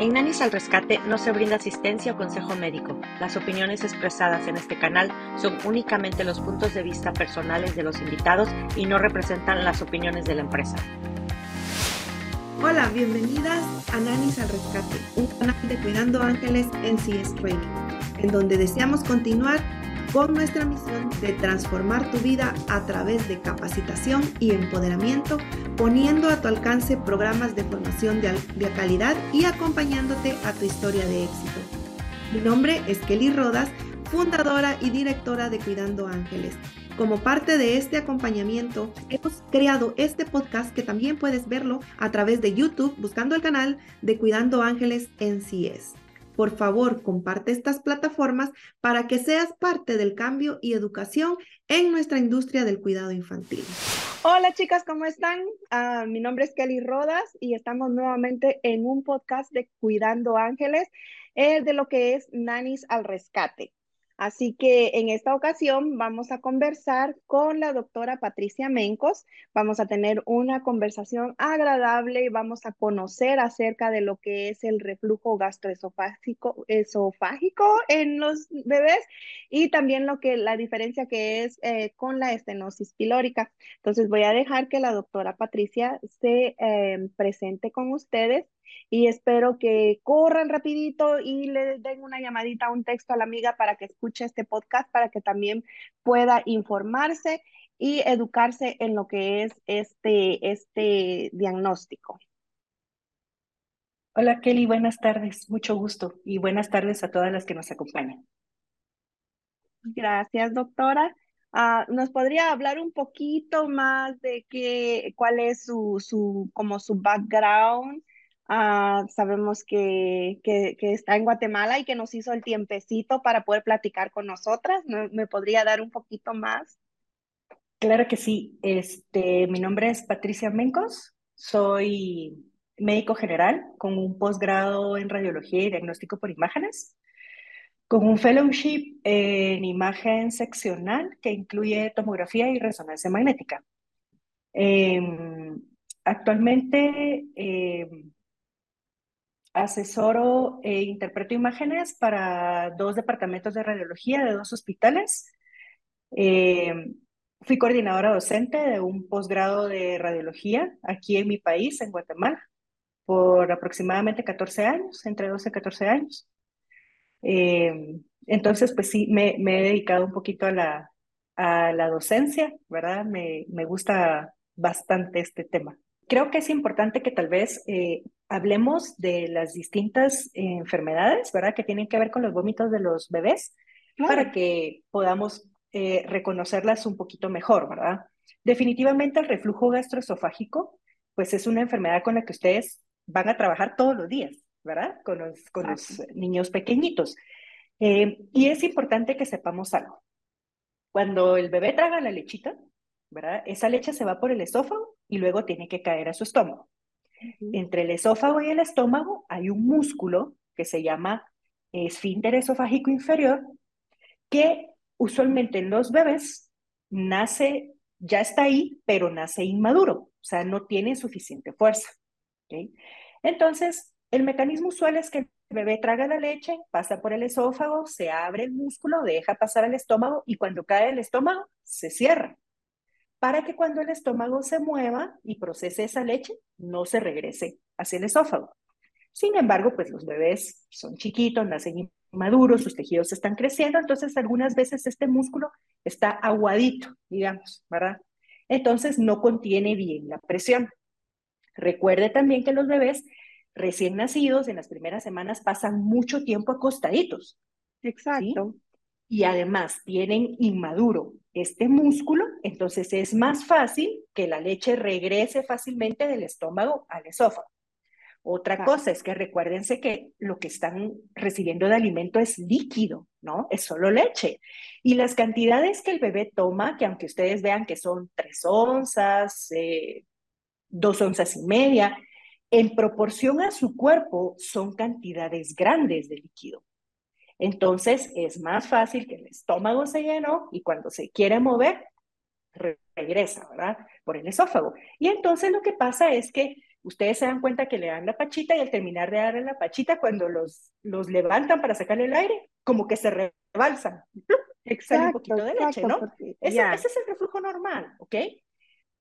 En Nanis al Rescate no se brinda asistencia o consejo médico. Las opiniones expresadas en este canal son únicamente los puntos de vista personales de los invitados y no representan las opiniones de la empresa. Hola, bienvenidas a Nanis al Rescate, un canal de Cuidando Ángeles en CS Training, en donde deseamos continuar con nuestra misión de transformar tu vida a través de capacitación y empoderamiento, poniendo a tu alcance programas de formación de, calidad y acompañándote a tu historia de éxito. Mi nombre es Kelly Rodas, fundadora y directora de Cuidando Ángeles. Como parte de este acompañamiento, hemos creado este podcast que también puedes verlo a través de YouTube buscando el canal de Cuidando Ángeles NCS. Por favor, comparte estas plataformas para que seas parte del cambio y educación en nuestra industria del cuidado infantil. Hola chicas, ¿cómo están? Uh, mi nombre es Kelly Rodas y estamos nuevamente en un podcast de Cuidando Ángeles, eh, de lo que es Nanis al Rescate. Así que en esta ocasión vamos a conversar con la doctora Patricia Mencos. Vamos a tener una conversación agradable y vamos a conocer acerca de lo que es el reflujo gastroesofágico esofágico en los bebés y también lo que la diferencia que es eh, con la estenosis pilórica. Entonces voy a dejar que la doctora Patricia se eh, presente con ustedes y espero que corran rapidito y le den una llamadita, un texto a la amiga para que escuche este podcast, para que también pueda informarse y educarse en lo que es este, este diagnóstico. Hola Kelly, buenas tardes, mucho gusto y buenas tardes a todas las que nos acompañan. Gracias, doctora. Uh, ¿Nos podría hablar un poquito más de qué, cuál es su, su, como su background Uh, sabemos que, que, que, está en Guatemala y que nos hizo el tiempecito para poder platicar con nosotras. ¿Me, me podría dar un poquito más? Claro que sí. Este, mi nombre es Patricia Mencos. Soy médico general con un posgrado en radiología y diagnóstico por imágenes, con un fellowship en imagen seccional que incluye tomografía y resonancia magnética. Eh, actualmente eh, asesoro e interpreto imágenes para dos departamentos de radiología de dos hospitales. Eh, fui coordinadora docente de un posgrado de radiología aquí en mi país, en Guatemala, por aproximadamente 14 años, entre 12 y 14 años. Eh, entonces, pues sí, me, he dedicado un poquito a la, a la docencia, ¿verdad? Me, me gusta bastante este tema creo que es importante que tal vez eh, hablemos de las distintas eh, enfermedades, ¿verdad? Que tienen que ver con los vómitos de los bebés, claro. para que podamos eh, reconocerlas un poquito mejor, ¿verdad? Definitivamente el reflujo gastroesofágico, pues es una enfermedad con la que ustedes van a trabajar todos los días, ¿verdad? Con los, con los niños pequeñitos. y es importante que sepamos algo. Cuando el bebé traga la lechita, ¿verdad? Esa leche se va por el esófago y luego tiene que caer a su estómago. Entre el esófago y el estómago hay un músculo que se llama esfínter esofágico inferior, que usualmente en los bebés nace, ya está ahí, pero nace inmaduro, o sea, no tiene suficiente fuerza. Entonces, el mecanismo usual es que el bebé traga la leche, pasa por el esófago, se abre el músculo, deja pasar al estómago y cuando cae el estómago, se cierra para que cuando el estómago se mueva y procese esa leche, no se regrese hacia el esófago. Sin embargo, pues los bebés son chiquitos, nacen inmaduros, sus tejidos están creciendo, entonces algunas veces este músculo está aguadito, digamos, ¿verdad? Entonces no contiene bien la presión. Recuerde también que los bebés recién nacidos en las primeras semanas pasan mucho tiempo acostaditos. Exacto. Y además tienen inmaduro este músculo, entonces es más fácil que la leche regrese fácilmente del estómago al esófago. Otra cosa es que recuérdense que lo que están recibiendo de alimento es líquido, ¿no? Es solo leche. Y las cantidades que el bebé toma, que aunque ustedes vean que son tres onzas, eh, dos onzas y media, en proporción a su cuerpo son cantidades grandes de líquido. Entonces es más fácil que el estómago se llenó y cuando se quiere mover, regresa, ¿verdad? Por el esófago. Y entonces lo que pasa es que ustedes se dan cuenta que le dan la pachita y al terminar de darle la pachita, cuando los, los levantan para sacarle el aire, como que se rebalsan. Exacto, un poquito de leche, ¿no? Ese, ese, es el reflujo normal, ¿ok?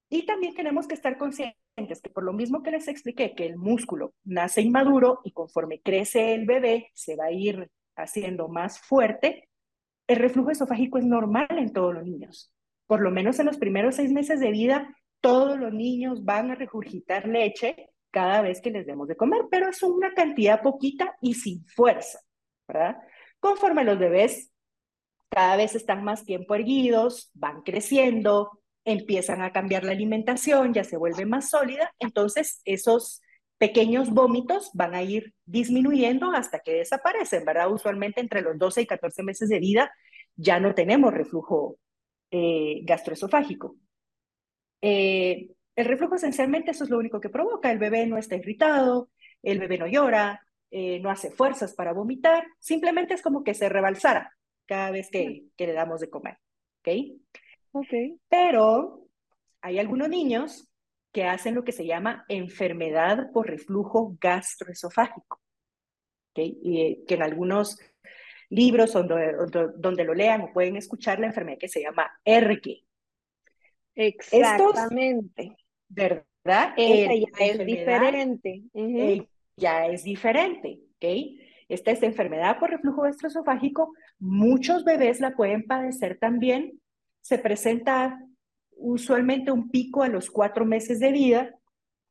Y también tenemos que estar conscientes que por lo mismo que les expliqué, que el músculo nace inmaduro y conforme crece el bebé se va a ir haciendo más fuerte, el reflujo esofágico es normal en todos los niños. Por lo menos en los primeros seis meses de vida, todos los niños van a regurgitar leche cada vez que les demos de comer, pero es una cantidad poquita y sin fuerza, ¿verdad? Conforme los bebés cada vez están más tiempo erguidos, van creciendo, empiezan a cambiar la alimentación, ya se vuelve más sólida, entonces esos pequeños vómitos van a ir disminuyendo hasta que desaparecen, ¿verdad? Usualmente entre los 12 y 14 meses de vida ya no tenemos reflujo eh, gastroesofágico. Eh, el reflujo esencialmente eso es lo único que provoca. El bebé no está irritado, el bebé no llora, eh, no hace fuerzas para vomitar, simplemente es como que se rebalsara cada vez que, que le damos de comer. ¿Ok? Ok. Pero hay algunos niños que hacen lo que se llama enfermedad por reflujo gastroesofágico, ¿okay? y que en algunos libros donde, donde, lo lean o pueden escuchar la enfermedad que se llama ERGE. Exactamente. ¿Verdad? Ya es diferente. Eh, ya es diferente, ¿ok? Esta es enfermedad por reflujo gastroesofágico. Muchos bebés la pueden padecer también. Se presenta usualmente un pico a los cuatro meses de vida,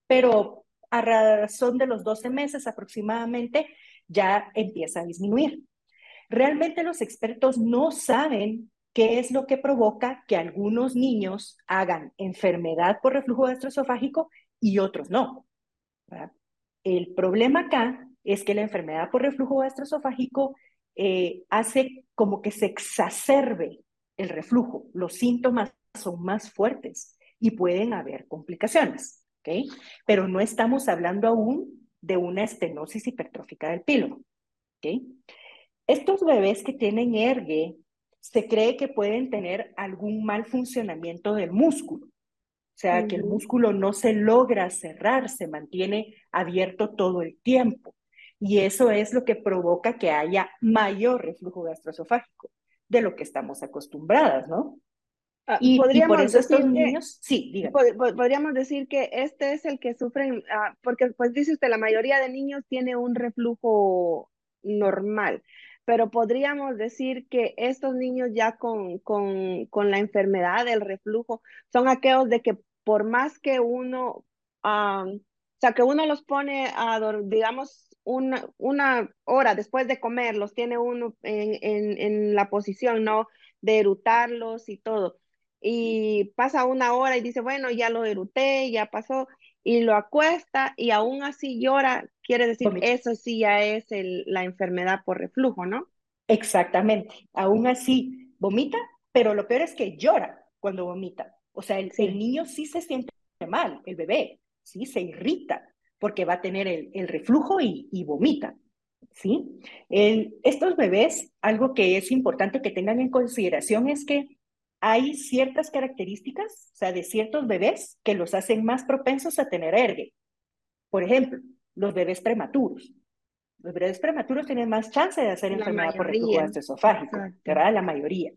pero a razón de los 12 meses aproximadamente ya empieza a disminuir. Realmente los expertos no saben qué es lo que provoca que algunos niños hagan enfermedad por reflujo gastroesofágico y otros no. El problema acá es que la enfermedad por reflujo gastroesofágico eh, hace como que se exacerbe el reflujo, los síntomas son más fuertes y pueden haber complicaciones, ¿ok? Pero no estamos hablando aún de una estenosis hipertrófica del píloro, ¿ok? Estos bebés que tienen ERGE se cree que pueden tener algún mal funcionamiento del músculo, o sea, que el músculo no se logra cerrar, se mantiene abierto todo el tiempo. Y eso es lo que provoca que haya mayor reflujo gastroesofágico de lo que estamos acostumbradas, ¿no? Ah, y, podríamos por eso estos niños, sí, Podríamos decir que este es el que sufren, ah, porque pues dice usted, la mayoría de niños tiene un reflujo normal, pero podríamos decir que estos niños ya con, con, con la enfermedad del reflujo son aquellos de que por más que uno, o sea, que uno los pone a, digamos, una, una hora después de comer, los tiene uno en, en, en la posición, ¿no? De erutarlos y todo y pasa una hora y dice, bueno, ya lo eruté, ya pasó, y lo acuesta y aún así llora, quiere decir, eso sí ya es el, la enfermedad por reflujo, ¿no? Exactamente, aún así vomita, pero lo peor es que llora cuando vomita. O sea, el, el niño sí se siente mal, el bebé, sí se irrita porque va a tener el, el reflujo y, y vomita. ¿sí? El, estos bebés, algo que es importante que tengan en consideración es que hay ciertas características, o sea, de ciertos bebés que los hacen más propensos a tener ergue. Por ejemplo, los bebés prematuros. Los bebés prematuros tienen más chance de hacer enfermedad por reflujo esofágico, ¿verdad? La mayoría.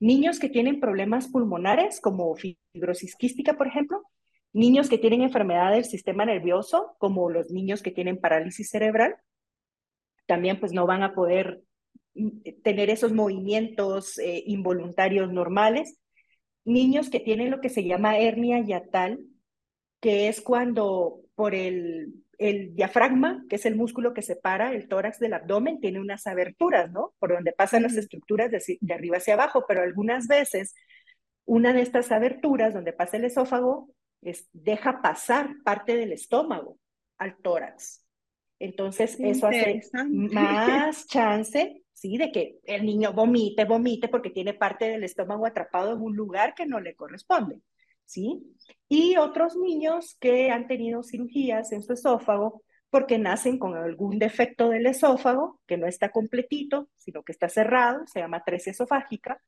Niños que tienen problemas pulmonares, como fibrosis quística, por ejemplo. Niños que tienen enfermedad del sistema nervioso, como los niños que tienen parálisis cerebral. También pues no van a poder tener esos movimientos eh, involuntarios normales. Niños que tienen lo que se llama hernia yatal, que es cuando por el, el diafragma, que es el músculo que separa el tórax del abdomen, tiene unas aberturas, ¿no? Por donde pasan las estructuras de, de arriba hacia abajo, pero algunas veces una de estas aberturas donde pasa el esófago es, deja pasar parte del estómago al tórax. Entonces, eso hace más chance ¿sí? De que el niño vomite, vomite porque tiene parte del estómago atrapado en un lugar que no le corresponde, ¿sí? Y otros niños que han tenido cirugías en su esófago porque nacen con algún defecto del esófago que no está completito, sino que está cerrado, se llama tresia esofágica,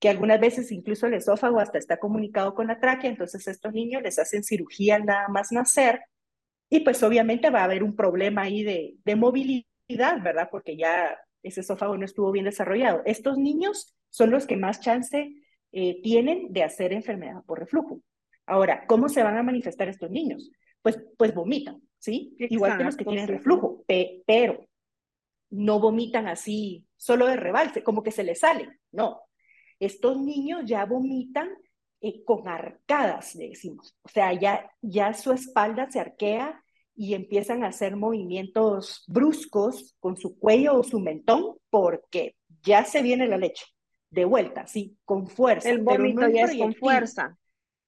que algunas veces incluso el esófago hasta está comunicado con la tráquea, entonces estos niños les hacen cirugía nada más nacer Y pues obviamente va a haber un problema ahí de, de movilidad, ¿verdad? Porque ya ese esófago no estuvo bien desarrollado. Estos niños son los que más chance eh, tienen de hacer enfermedad por reflujo. Ahora, ¿cómo se van a manifestar estos niños? Pues, pues vomitan, ¿sí? Igual que los que tienen reflujo, pero no vomitan así solo de rebalse, como que se les sale. No, estos niños ya vomitan eh, con arcadas, le decimos. O sea, ya, ya su espalda se arquea y empiezan a hacer movimientos bruscos con su cuello o su mentón porque ya se viene la leche de vuelta, sí, con fuerza. El vómito ya es con fuerza.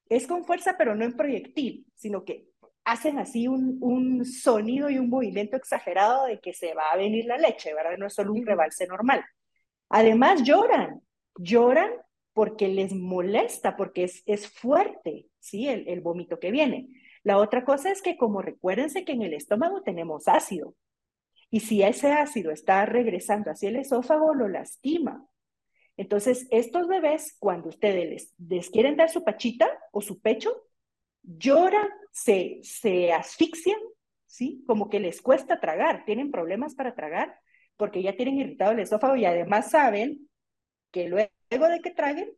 Es con fuerza, pero no en proyectil, sino que hacen así un, un sonido y un movimiento exagerado de que se va a venir la leche, ¿verdad? No es solo un rebalse normal. Además lloran, lloran porque les molesta, porque es, es fuerte, ¿sí? El, el vómito que viene. La otra cosa es que como recuérdense que en el estómago tenemos ácido, y si ese ácido está regresando hacia el esófago, lo lastima. Entonces, estos bebés, cuando ustedes les, les quieren dar su pachita o su pecho, lloran, se, se asfixian, ¿sí? Como que les cuesta tragar, tienen problemas para tragar porque ya tienen irritado el esófago y además saben que luego de que traguen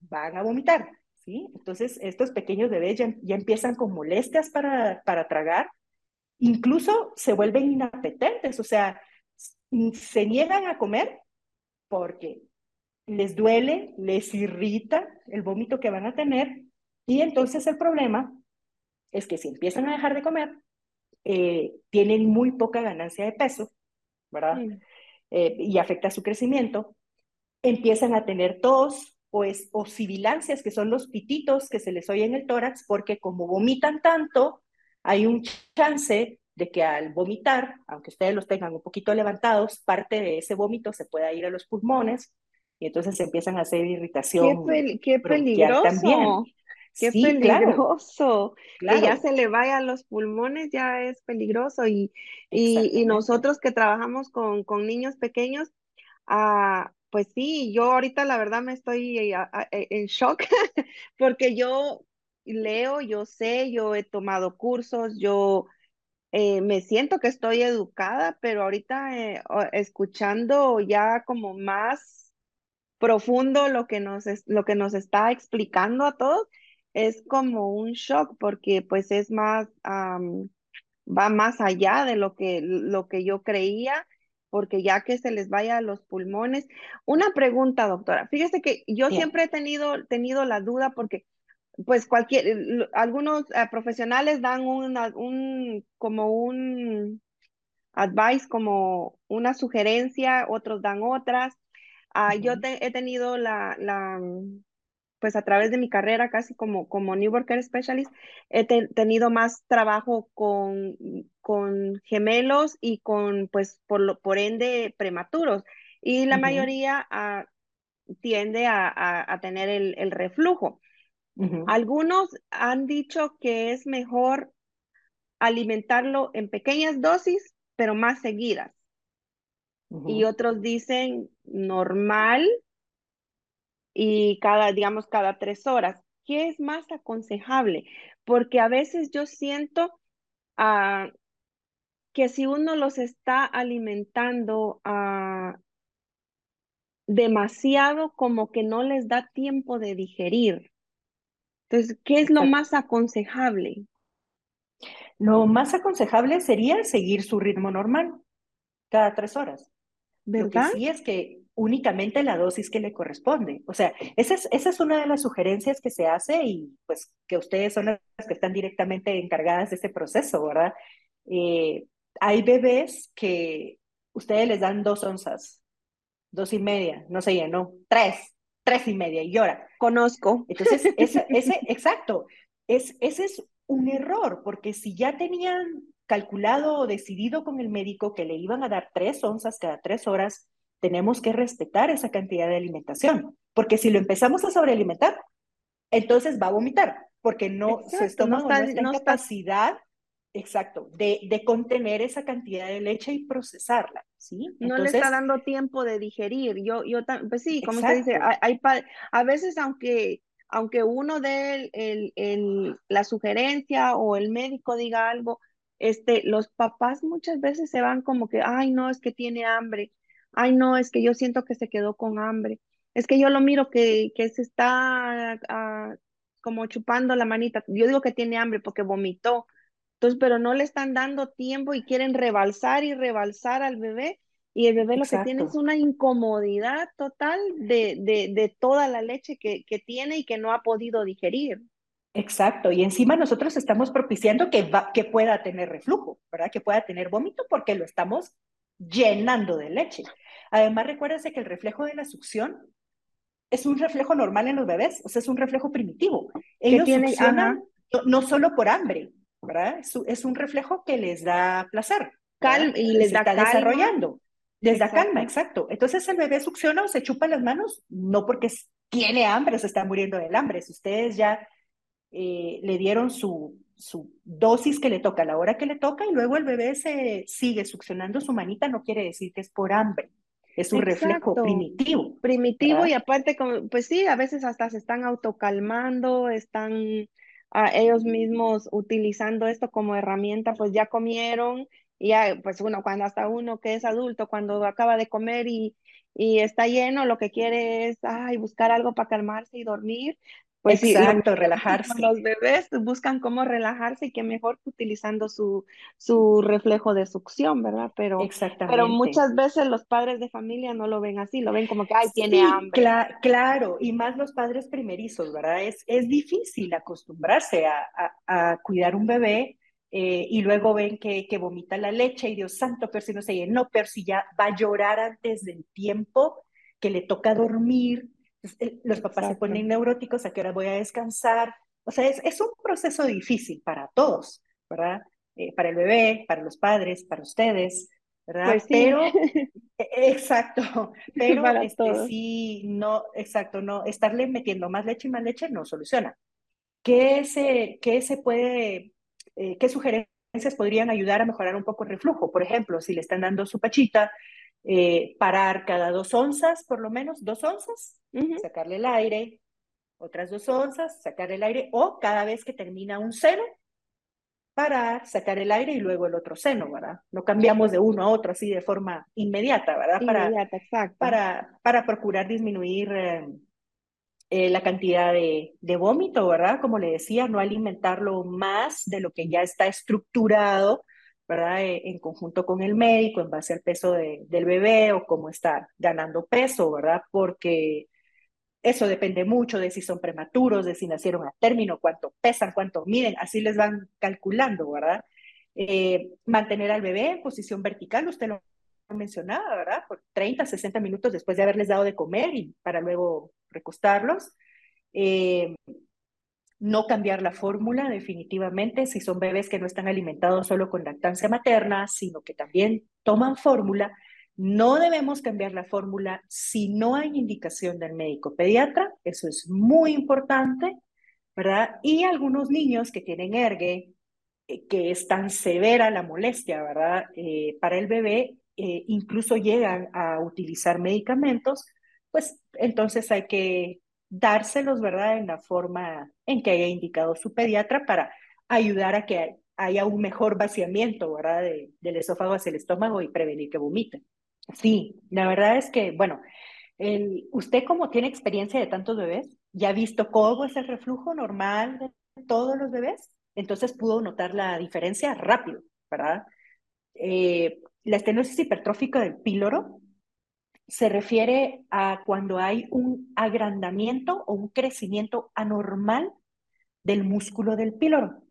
van a vomitar, ¿sí? Entonces, estos pequeños bebés ya, ya empiezan con molestias para, para tragar, incluso se vuelven inapetentes, o sea, se niegan a comer porque les duele, les irrita el vómito que van a tener y entonces el problema es que si empiezan a dejar de comer, eh, tienen muy poca ganancia de peso, ¿verdad? Eh, y afecta su crecimiento. Empiezan a tener tos o, es, o sibilancias, que son los pititos que se les oye en el tórax, porque como vomitan tanto, hay un chance de que al vomitar, aunque ustedes los tengan un poquito levantados, parte de ese vómito se pueda ir a los pulmones y entonces empiezan a hacer irritación. Qué, peligroso. También. Qué peligroso. Que ya se le vaya a los pulmones ya es peligroso. Y, y, nosotros que trabajamos con, con niños pequeños, ah, pues sí, yo ahorita la verdad me estoy eh, eh, en shock porque yo leo, yo sé, yo he tomado cursos, yo eh, me siento que estoy educada, pero ahorita escuchando ya como más profundo lo que nos, lo que nos está explicando a todos, es como un shock porque pues es más, va más allá de lo que, lo que yo creía, porque ya que se les vaya a los pulmones. Una pregunta, doctora. Fíjese que yo siempre he tenido, tenido la duda porque pues cualquier, algunos eh, profesionales dan una, un, como un advice, como una sugerencia, otros dan otras. Ah, yo he tenido la, la, pues a través de mi carrera casi como, como New Worker Specialist, he tenido más trabajo con, con gemelos y con, pues, por, lo, por ende, prematuros. Y la mayoría ah, tiende a, a, tener el, el reflujo. Algunos han dicho que es mejor alimentarlo en pequeñas dosis, pero más seguidas. Y otros dicen normal, y cada, digamos, cada tres horas. ¿Qué es más aconsejable? Porque a veces yo siento ah, que si uno los está alimentando uh, demasiado, como que no les da tiempo de digerir. Entonces, ¿qué es lo más aconsejable? Lo más aconsejable sería seguir su ritmo normal cada tres horas. ¿Verdad? Lo que sí es que únicamente la dosis que le corresponde. O sea, esa es, esa es una de las sugerencias que se hace y pues que ustedes son las que están directamente encargadas de ese proceso, ¿verdad? Eh, hay bebés que ustedes les dan dos onzas, dos y media, no sé, no, tres, tres y media y llora. Conozco. Entonces, ese, ese exacto, es, ese es un error, porque si ya tenían calculado o decidido con el médico que le iban a dar tres onzas cada tres horas, tenemos que respetar esa cantidad de alimentación, porque si lo empezamos a sobrealimentar, entonces va a vomitar, porque no, su estómago no está, en capacidad, exacto, de, de, contener esa cantidad de leche y procesarla, ¿sí? no le está dando tiempo de digerir. Yo, yo, pues sí, como usted dice, hay, a veces aunque aunque uno dé el, el, la sugerencia o el médico diga algo, este, los papás muchas veces se van como que, ay, no, es que tiene hambre, ay, no, es que yo siento que se quedó con hambre, es que yo lo miro que, que se está ah, como chupando la manita, yo digo que tiene hambre porque vomitó, entonces, pero no le están dando tiempo y quieren rebalsar y rebalsar al bebé. Y el bebé lo que tiene es una incomodidad total de, de, de toda la leche que, que tiene y que no ha podido digerir. Exacto, y encima nosotros estamos propiciando que, va, que pueda tener reflujo, ¿verdad? Que pueda tener vómito porque lo estamos llenando de leche. Además, recuérdense que el reflejo de la succión es un reflejo normal en los bebés, o sea, es un reflejo primitivo. Ellos tiene, succionan no, no, solo por hambre, ¿verdad? Es, es, un reflejo que les da placer. Calma, y les da está calma. desarrollando. Les da calma, exacto. Entonces el bebé succiona o se chupa las manos, no porque tiene hambre se está muriendo del hambre. Si ustedes ya eh, le dieron su, su dosis que le toca a la hora que le toca y luego el bebé se sigue succionando su manita, no quiere decir que es por hambre. Es un Exacto. reflejo primitivo. Primitivo ¿verdad? y aparte, pues sí, a veces hasta se están autocalmando, están a ellos mismos utilizando esto como herramienta, pues ya comieron, y ya, pues uno, cuando hasta uno que es adulto, cuando acaba de comer y, y está lleno, lo que quiere es ay, buscar algo para calmarse y dormir, pues Exacto, sí, relajarse. Los bebés buscan cómo relajarse y qué mejor que utilizando su, su reflejo de succión, ¿verdad? Pero, pero muchas veces los padres de familia no lo ven así, lo ven como que, ay, tiene sí, hambre. Cl claro, y más los padres primerizos, ¿verdad? Es, es difícil acostumbrarse a, a, a cuidar un bebé eh, y luego ven que, que vomita la leche y Dios santo, pero si no se llenó, pero si ya va a llorar antes del tiempo, que le toca dormir, los papás Exacto. se ponen neuróticos, a qué hora voy a descansar. O sea, es, es un proceso difícil para todos, ¿verdad? Eh, para el bebé, para los padres, para ustedes, ¿verdad? Pues sí. Pero, exacto, pero para este, todos. sí, no, exacto, no, estarle metiendo más leche y más leche no soluciona. ¿Qué se, qué se puede, eh, qué sugerencias podrían ayudar a mejorar un poco el reflujo? Por ejemplo, si le están dando su pachita, eh, parar cada dos onzas, por lo menos, dos onzas, uh -huh. sacarle el aire, otras dos onzas, sacar el aire, o cada vez que termina un seno, parar, sacar el aire y luego el otro seno, ¿verdad? No cambiamos de uno a otro así de forma inmediata, ¿verdad? Inmediata, para, exacto. Para, para procurar disminuir eh, eh, la cantidad de, de vómito, ¿verdad? Como le decía, no alimentarlo más de lo que ya está estructurado ¿verdad? Eh, en conjunto con el médico, en base al peso de, del bebé o cómo está ganando peso, ¿verdad? Porque eso depende mucho de si son prematuros, de si nacieron a término, cuánto pesan, cuánto miden, así les van calculando, ¿verdad? Eh, mantener al bebé en posición vertical, usted lo mencionaba, ¿verdad? Por 30, 60 minutos después de haberles dado de comer y para luego recostarlos. Eh, no cambiar la fórmula definitivamente si son bebés que no están alimentados solo con lactancia materna, sino que también toman fórmula. No debemos cambiar la fórmula si no hay indicación del médico pediatra, eso es muy importante, ¿verdad? Y algunos niños que tienen ergue, eh, que es tan severa la molestia, ¿verdad? Eh, para el bebé, eh, incluso llegan a utilizar medicamentos, pues entonces hay que dárselos, ¿verdad? En la forma en que haya indicado su pediatra para ayudar a que haya un mejor vaciamiento, ¿verdad? De, del esófago hacia el estómago y prevenir que vomiten. Sí, la verdad es que, bueno, usted como tiene experiencia de tantos bebés, ya ha visto cómo es el reflujo normal de todos los bebés, entonces pudo notar la diferencia rápido, ¿verdad? Eh, la estenosis hipertrófica del píloro se refiere a cuando hay un agrandamiento o un crecimiento anormal del músculo del píloro.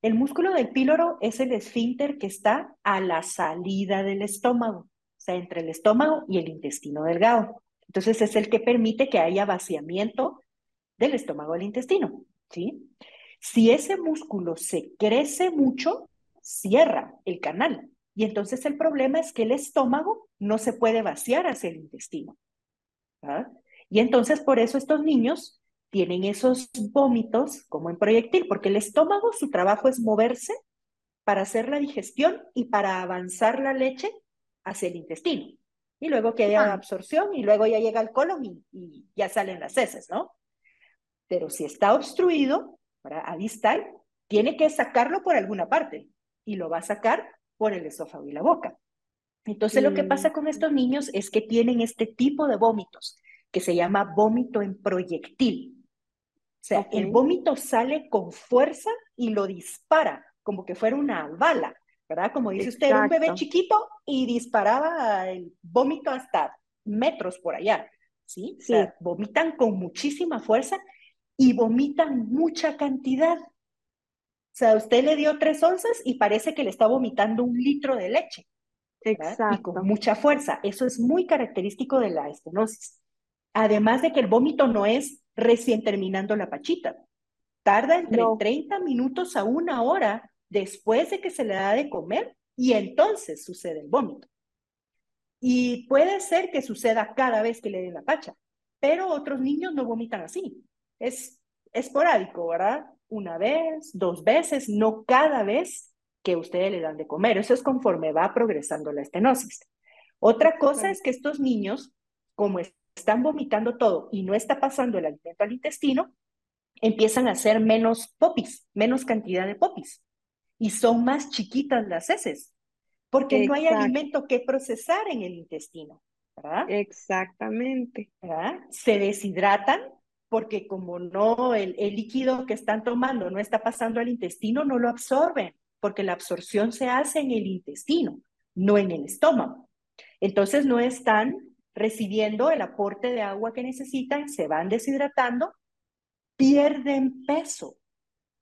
El músculo del píloro es el esfínter que está a la salida del estómago, entre el estómago y el intestino delgado. Entonces es el que permite que haya vaciamiento del estómago al intestino, ¿sí? Si ese músculo se crece mucho, cierra el canal y entonces el problema es que el estómago no se puede vaciar hacia el intestino. ¿verdad? Y entonces por eso estos niños tienen esos vómitos como en proyectil, porque el estómago, su trabajo es moverse para hacer la digestión y para avanzar la leche hacia el intestino. Y luego que haya absorción y luego ya llega el colon y, y ya salen las heces, ¿no? Pero si está obstruido, para a distal, tiene que sacarlo por alguna parte y lo va a sacar por el esófago y la boca. Entonces lo que pasa con estos niños es que tienen este tipo de vómitos que se llama vómito en proyectil. O sea, el vómito sale con fuerza y lo dispara, como que fuera una bala, ¿verdad? Como dice usted, era un bebé chiquito y disparaba el vómito hasta metros por allá, ¿sí? sí. O sea, vomitan con muchísima fuerza y vomitan mucha cantidad. O sea, usted le dio tres onzas y parece que le está vomitando un litro de leche. Exacto. Y con mucha fuerza. Eso es muy característico de la estenosis. Además de que el vómito no es recién terminando la pachita. Tarda entre 30 minutos a una hora después de que se le da de comer y entonces sucede el vómito. Y puede ser que suceda cada vez que le den la pacha, pero otros niños no vomitan así. Es esporádico, ¿verdad? Una vez, dos veces, no cada vez que ustedes le dan de comer. Eso es conforme va progresando la estenosis. Otra cosa es que estos niños, como están vomitando todo y no está pasando el alimento al intestino, empiezan a hacer menos popis, menos cantidad de popis. Y son más chiquitas las heces, porque no hay alimento que procesar en el intestino. ¿verdad? Exactamente. ¿verdad? Se deshidratan porque como no, el, el líquido que están tomando no está pasando al intestino, no lo absorben, porque la absorción se hace en el intestino, no en el estómago. Entonces no están recibiendo el aporte de agua que necesitan, se van deshidratando, pierden peso.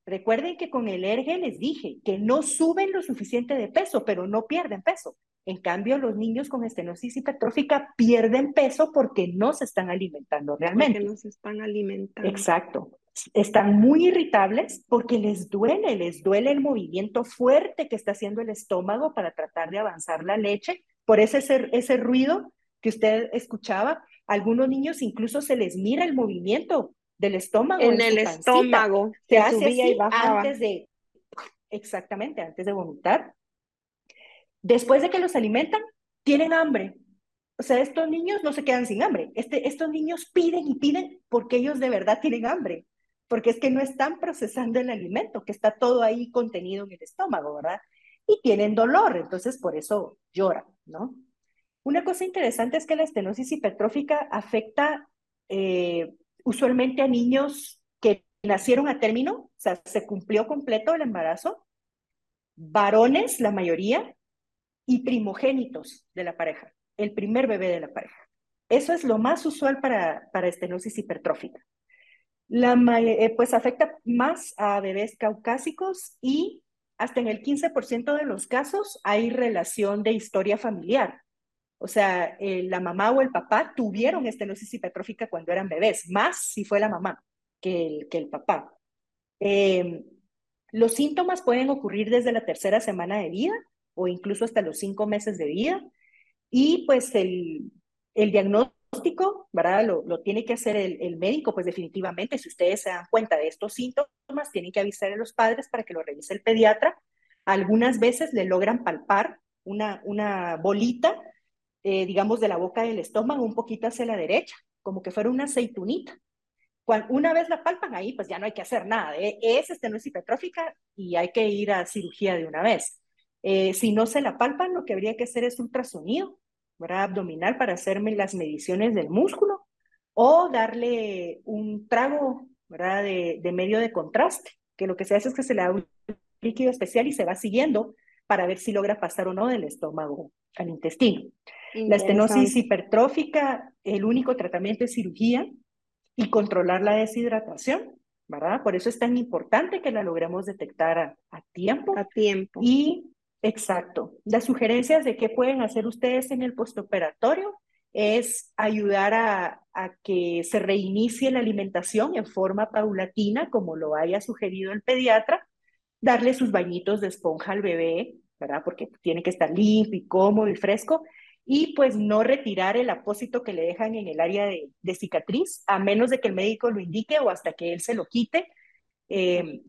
Recuerden que con el ERGE les dije que no suben lo suficiente de peso, pero no pierden peso. En cambio, los niños con estenosis hipertrófica pierden peso porque no se están alimentando realmente. Porque no se están alimentando. Exacto. Están muy irritables porque les duele, les duele el movimiento fuerte que está haciendo el estómago para tratar de avanzar la leche. Por ese, ese ruido que usted escuchaba, algunos niños incluso se les mira el movimiento del estómago. En, el estómago. Se hace así y antes de, exactamente, antes de vomitar. Después de que los alimentan, tienen hambre. O sea, estos niños no se quedan sin hambre. Este, estos niños piden y piden porque ellos de verdad tienen hambre. Porque es que no están procesando el alimento, que está todo ahí contenido en el estómago, ¿verdad? Y tienen dolor, entonces por eso lloran, ¿no? Una cosa interesante es que la estenosis hipertrófica afecta eh, usualmente a niños que nacieron a término, o sea, se cumplió completo el embarazo, varones, la mayoría, y primogénitos de la pareja, el primer bebé de la pareja. Eso es lo más usual para, para estenosis hipertrófica. La, eh, pues afecta más a bebés caucásicos y hasta en el 15% de los casos hay relación de historia familiar. O sea, eh, la mamá o el papá tuvieron estenosis hipertrófica cuando eran bebés, más si fue la mamá que el, que el papá. Em, los síntomas pueden ocurrir desde la tercera semana de vida o incluso hasta los cinco meses de vida. Y pues el, el diagnóstico, ¿verdad? Lo, lo tiene que hacer el, el, médico, pues definitivamente, si ustedes se dan cuenta de estos síntomas, tienen que avisar a los padres para que lo revise el pediatra. Algunas veces le logran palpar una, una bolita eh, digamos, de la boca del estómago un poquito hacia la derecha, como que fuera una aceitunita. Cuando, una vez la palpan ahí, pues ya no hay que hacer nada. ¿eh? Es estenosis hipertrófica y hay que ir a cirugía de una vez. Eh, si no se la palpan, lo que habría que hacer es ultrasonido ¿verdad? abdominal para hacerme las mediciones del músculo o darle un trago ¿verdad? De medio de contraste, que lo que se hace es que se le da un líquido especial y se va siguiendo para ver si logra pasar o no del estómago al intestino. La estenosis hipertrófica, el único tratamiento es cirugía y controlar la deshidratación, ¿verdad? Por eso es tan importante que la logremos detectar a, tiempo. A tiempo. Y, exacto, las sugerencias de qué pueden hacer ustedes en el postoperatorio es ayudar a, a, que se reinicie la alimentación en forma paulatina, como lo haya sugerido el pediatra, darle sus bañitos de esponja al bebé, ¿verdad? Porque tiene que estar limpio y cómodo y fresco, y pues no retirar el apósito que le dejan en el área de, de cicatriz, a menos de que el médico lo indique o hasta que él se lo quite, eh,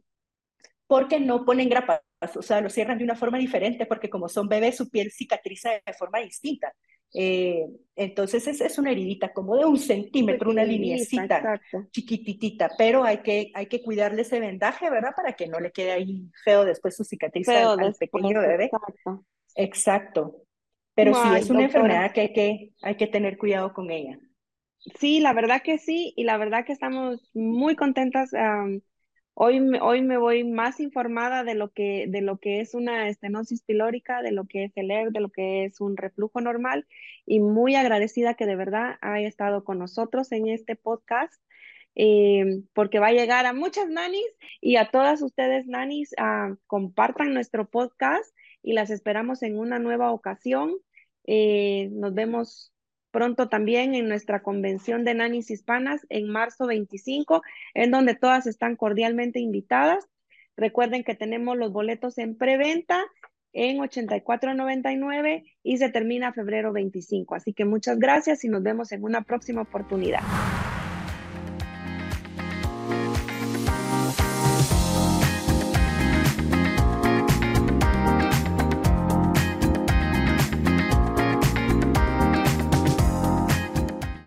porque no ponen grapas, o sea, lo cierran de una forma diferente, porque como son bebés, su piel cicatriza de forma distinta. Eh, entonces es, es, una heridita como de un centímetro, una lineecita chiquititita, pero hay que, hay que cuidarle ese vendaje, ¿verdad? Para que no le quede ahí feo después su cicatriz al, pequeño bebé. Exacto. Exacto. Pero sí es una enfermedad que hay, que hay que tener cuidado con ella. Sí, la verdad que sí, y la verdad que estamos muy contentas. hoy, hoy me voy más informada de lo que, de lo que es una estenosis pilórica, de lo que es el ER, de lo que es un reflujo normal, y muy agradecida que de verdad haya estado con nosotros en este podcast. Eh, porque va a llegar a muchas nanis y a todas ustedes nanis, uh, compartan nuestro podcast y las esperamos en una nueva ocasión. Eh, nos vemos pronto también en nuestra convención de nanis hispanas en marzo 25, en donde todas están cordialmente invitadas. Recuerden que tenemos los boletos en preventa en 84.99 y se termina febrero 25. Así que muchas gracias y nos vemos en una próxima oportunidad.